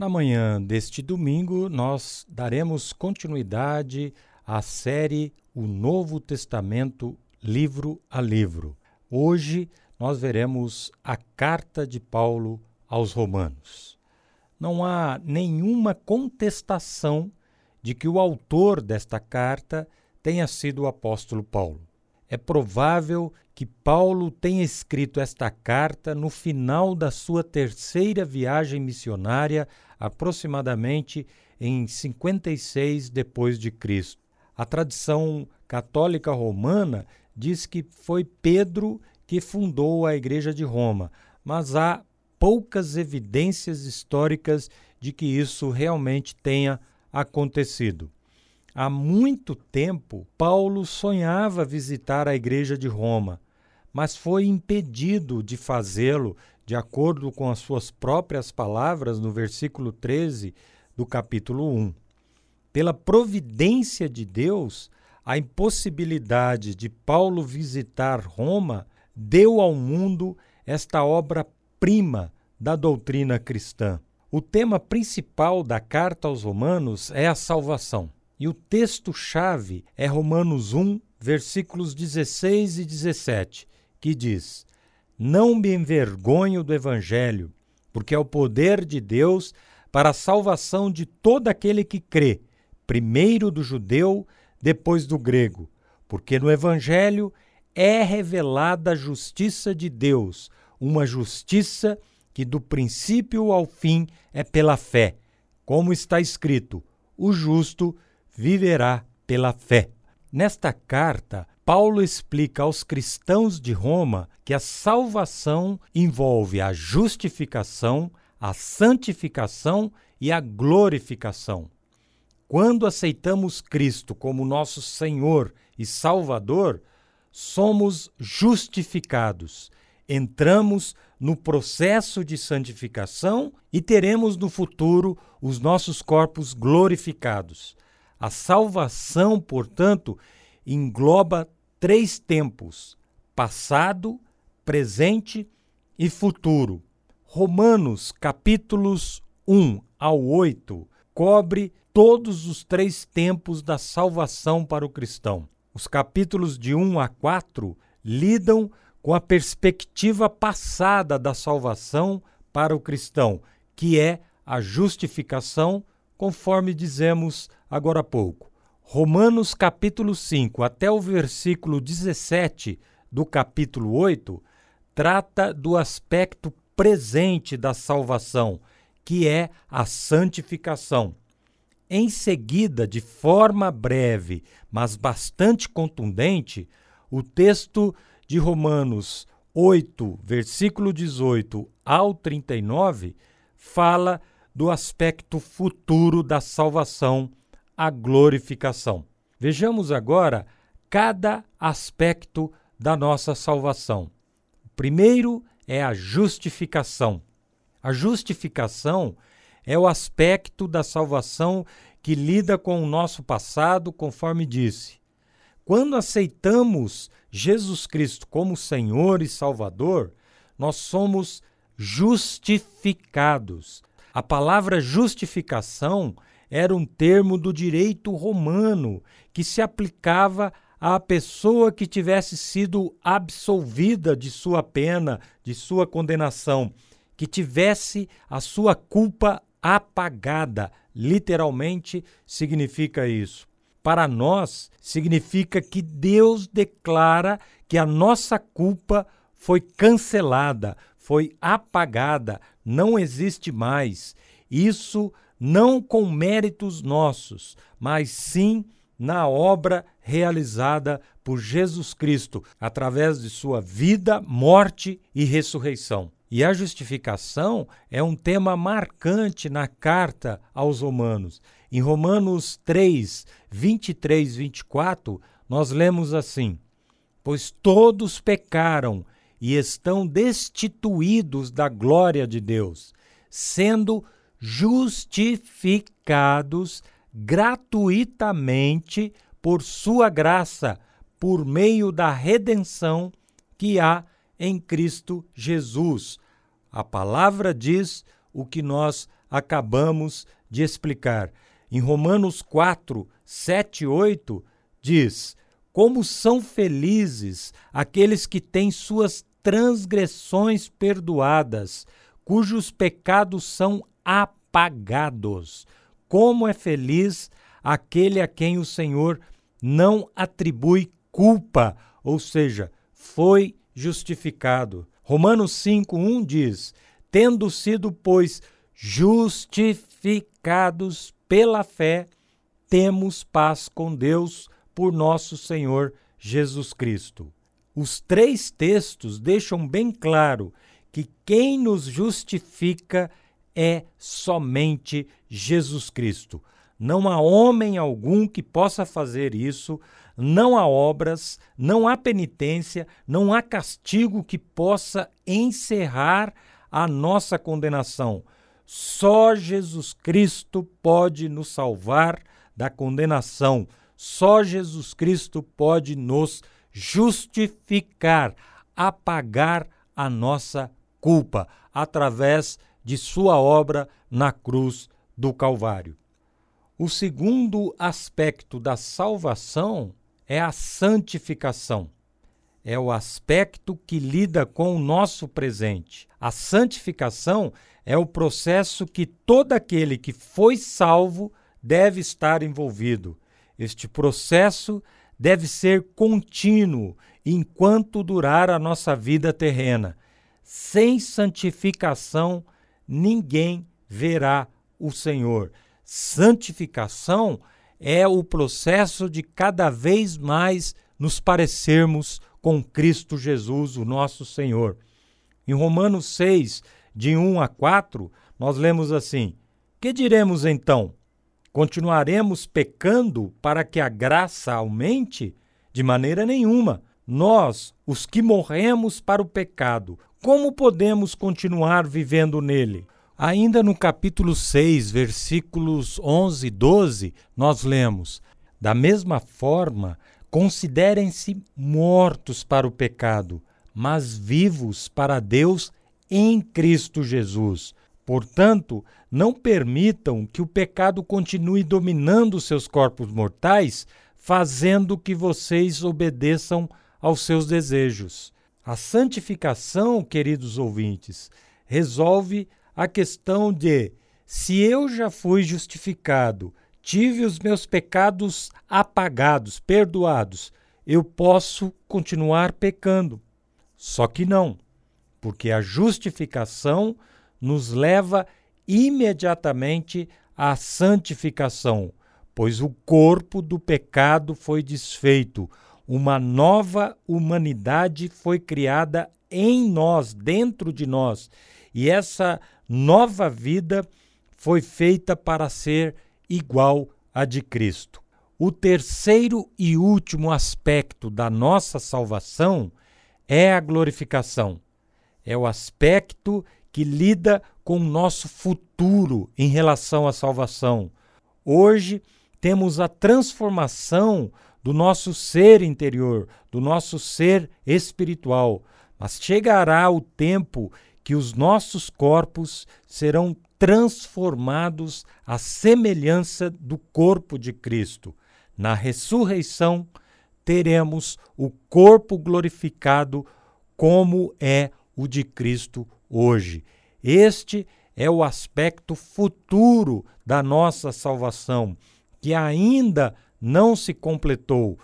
Na manhã deste domingo, nós daremos continuidade à série O Novo Testamento, livro a livro. Hoje nós veremos a carta de Paulo aos Romanos. Não há nenhuma contestação de que o autor desta carta tenha sido o apóstolo Paulo. É provável que Paulo tenha escrito esta carta no final da sua terceira viagem missionária, aproximadamente em 56 depois de Cristo. A tradição católica romana diz que foi Pedro que fundou a Igreja de Roma, mas há poucas evidências históricas de que isso realmente tenha acontecido. Há muito tempo, Paulo sonhava visitar a Igreja de Roma mas foi impedido de fazê-lo, de acordo com as suas próprias palavras no versículo 13 do capítulo 1. Pela providência de Deus, a impossibilidade de Paulo visitar Roma deu ao mundo esta obra-prima da doutrina cristã. O tema principal da carta aos Romanos é a salvação. E o texto-chave é Romanos 1, versículos 16 e 17, que diz: Não me envergonho do Evangelho, porque é o poder de Deus para a salvação de todo aquele que crê, primeiro do judeu, depois do grego, porque no Evangelho é revelada a justiça de Deus, uma justiça que do princípio ao fim é pela fé, como está escrito: o justo viverá pela fé. Nesta carta, Paulo explica aos cristãos de Roma que a salvação envolve a justificação, a santificação e a glorificação. Quando aceitamos Cristo como nosso Senhor e Salvador, somos justificados, entramos no processo de santificação e teremos no futuro os nossos corpos glorificados. A salvação, portanto, engloba três tempos: passado, presente e futuro. Romanos, capítulos 1 ao 8, cobre todos os três tempos da salvação para o cristão. Os capítulos de 1 a 4 lidam com a perspectiva passada da salvação para o cristão, que é a justificação, conforme dizemos agora há pouco. Romanos capítulo 5 até o versículo 17 do capítulo 8 trata do aspecto presente da salvação, que é a santificação. Em seguida, de forma breve, mas bastante contundente, o texto de Romanos 8, versículo 18 ao 39, fala do aspecto futuro da salvação a glorificação. Vejamos agora cada aspecto da nossa salvação. O primeiro é a justificação. A justificação é o aspecto da salvação que lida com o nosso passado, conforme disse. Quando aceitamos Jesus Cristo como Senhor e Salvador, nós somos justificados. A palavra justificação era um termo do direito romano que se aplicava à pessoa que tivesse sido absolvida de sua pena, de sua condenação, que tivesse a sua culpa apagada. Literalmente significa isso. Para nós, significa que Deus declara que a nossa culpa foi cancelada, foi apagada, não existe mais. Isso não com méritos nossos, mas sim na obra realizada por Jesus Cristo, através de sua vida, morte e ressurreição. E a justificação é um tema marcante na carta aos Romanos. Em Romanos 3, 23 24, nós lemos assim: Pois todos pecaram e estão destituídos da glória de Deus, sendo gratuitamente por sua graça, por meio da redenção que há em Cristo Jesus. A palavra diz o que nós acabamos de explicar. Em Romanos 4, 7 e 8, diz: Como são felizes aqueles que têm suas transgressões perdoadas, cujos pecados são apagados. Como é feliz aquele a quem o Senhor não atribui culpa, ou seja, foi justificado. Romanos 5:1 diz: Tendo sido, pois, justificados pela fé, temos paz com Deus por nosso Senhor Jesus Cristo. Os três textos deixam bem claro que quem nos justifica é somente Jesus Cristo. Não há homem algum que possa fazer isso, não há obras, não há penitência, não há castigo que possa encerrar a nossa condenação. Só Jesus Cristo pode nos salvar da condenação. Só Jesus Cristo pode nos justificar, apagar a nossa culpa através de sua obra na cruz do Calvário. O segundo aspecto da salvação é a santificação é o aspecto que lida com o nosso presente. A santificação é o processo que todo aquele que foi salvo deve estar envolvido. Este processo deve ser contínuo enquanto durar a nossa vida terrena. Sem santificação, ninguém verá o Senhor. Santificação é o processo de cada vez mais nos parecermos com Cristo Jesus, o nosso Senhor. Em Romanos 6, de 1 a 4, nós lemos assim: Que diremos então? Continuaremos pecando para que a graça aumente? De maneira nenhuma. Nós, os que morremos para o pecado, como podemos continuar vivendo nele? Ainda no capítulo 6, versículos 11 e 12, nós lemos: Da mesma forma, Considerem-se mortos para o pecado, mas vivos para Deus em Cristo Jesus. Portanto, não permitam que o pecado continue dominando seus corpos mortais, fazendo que vocês obedeçam aos seus desejos. A santificação, queridos ouvintes, resolve a questão de se eu já fui justificado tive os meus pecados apagados, perdoados, eu posso continuar pecando. Só que não, porque a justificação nos leva imediatamente à santificação, pois o corpo do pecado foi desfeito, uma nova humanidade foi criada em nós, dentro de nós, e essa nova vida foi feita para ser igual à de Cristo. O terceiro e último aspecto da nossa salvação é a glorificação. É o aspecto que lida com o nosso futuro em relação à salvação. Hoje temos a transformação do nosso ser interior, do nosso ser espiritual, mas chegará o tempo que os nossos corpos serão transformados à semelhança do corpo de Cristo. Na ressurreição, teremos o corpo glorificado como é o de Cristo hoje. Este é o aspecto futuro da nossa salvação, que ainda não se completou.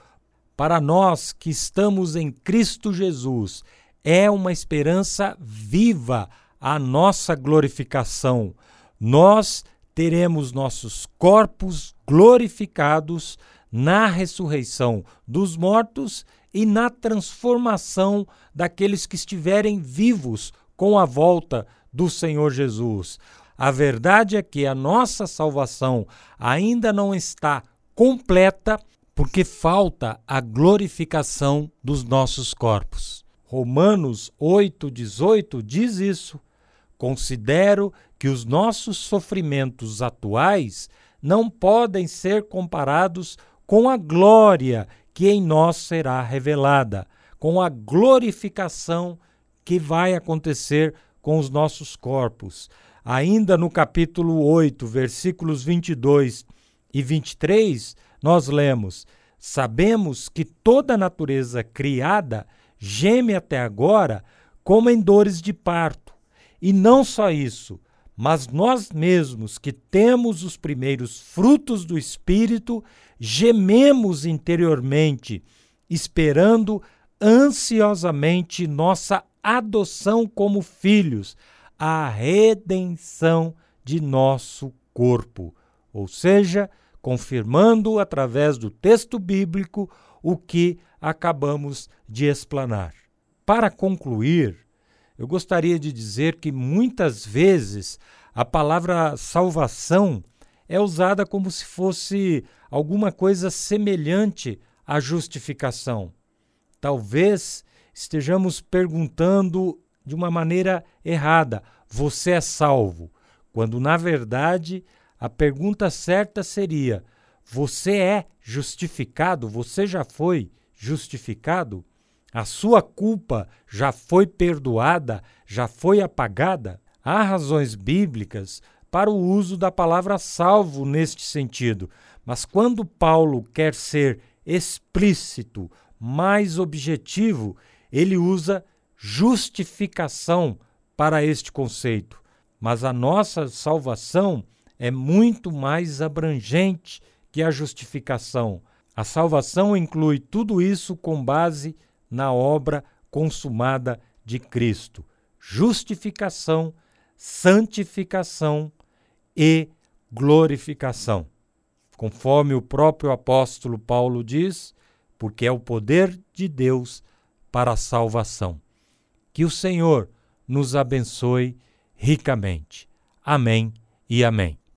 Para nós que estamos em Cristo Jesus, é uma esperança viva a nossa glorificação. Nós teremos nossos corpos glorificados na ressurreição dos mortos e na transformação daqueles que estiverem vivos com a volta do Senhor Jesus. A verdade é que a nossa salvação ainda não está completa porque falta a glorificação dos nossos corpos. Romanos 8,18 diz isso. Considero que os nossos sofrimentos atuais não podem ser comparados com a glória que em nós será revelada, com a glorificação que vai acontecer com os nossos corpos. ainda no capítulo 8, versículos 22 e 23, nós lemos: Sabemos que toda a natureza criada geme até agora como em dores de parto. E não só isso, mas nós mesmos que temos os primeiros frutos do Espírito, gememos interiormente, esperando ansiosamente nossa adoção como filhos, a redenção de nosso corpo. Ou seja, confirmando através do texto bíblico o que acabamos de explanar. Para concluir, eu gostaria de dizer que muitas vezes a palavra salvação é usada como se fosse alguma coisa semelhante à justificação. Talvez estejamos perguntando de uma maneira errada: você é salvo? Quando na verdade a pergunta certa seria: você é justificado? Você já foi justificado? A sua culpa já foi perdoada? Já foi apagada? Há razões bíblicas para o uso da palavra salvo neste sentido, mas quando Paulo quer ser explícito, mais objetivo, ele usa justificação para este conceito. Mas a nossa salvação é muito mais abrangente que a justificação. A salvação inclui tudo isso com base na obra consumada de Cristo: justificação, santificação e glorificação. Conforme o próprio apóstolo Paulo diz, porque é o poder de Deus para a salvação. Que o Senhor nos abençoe ricamente. Amém e amém.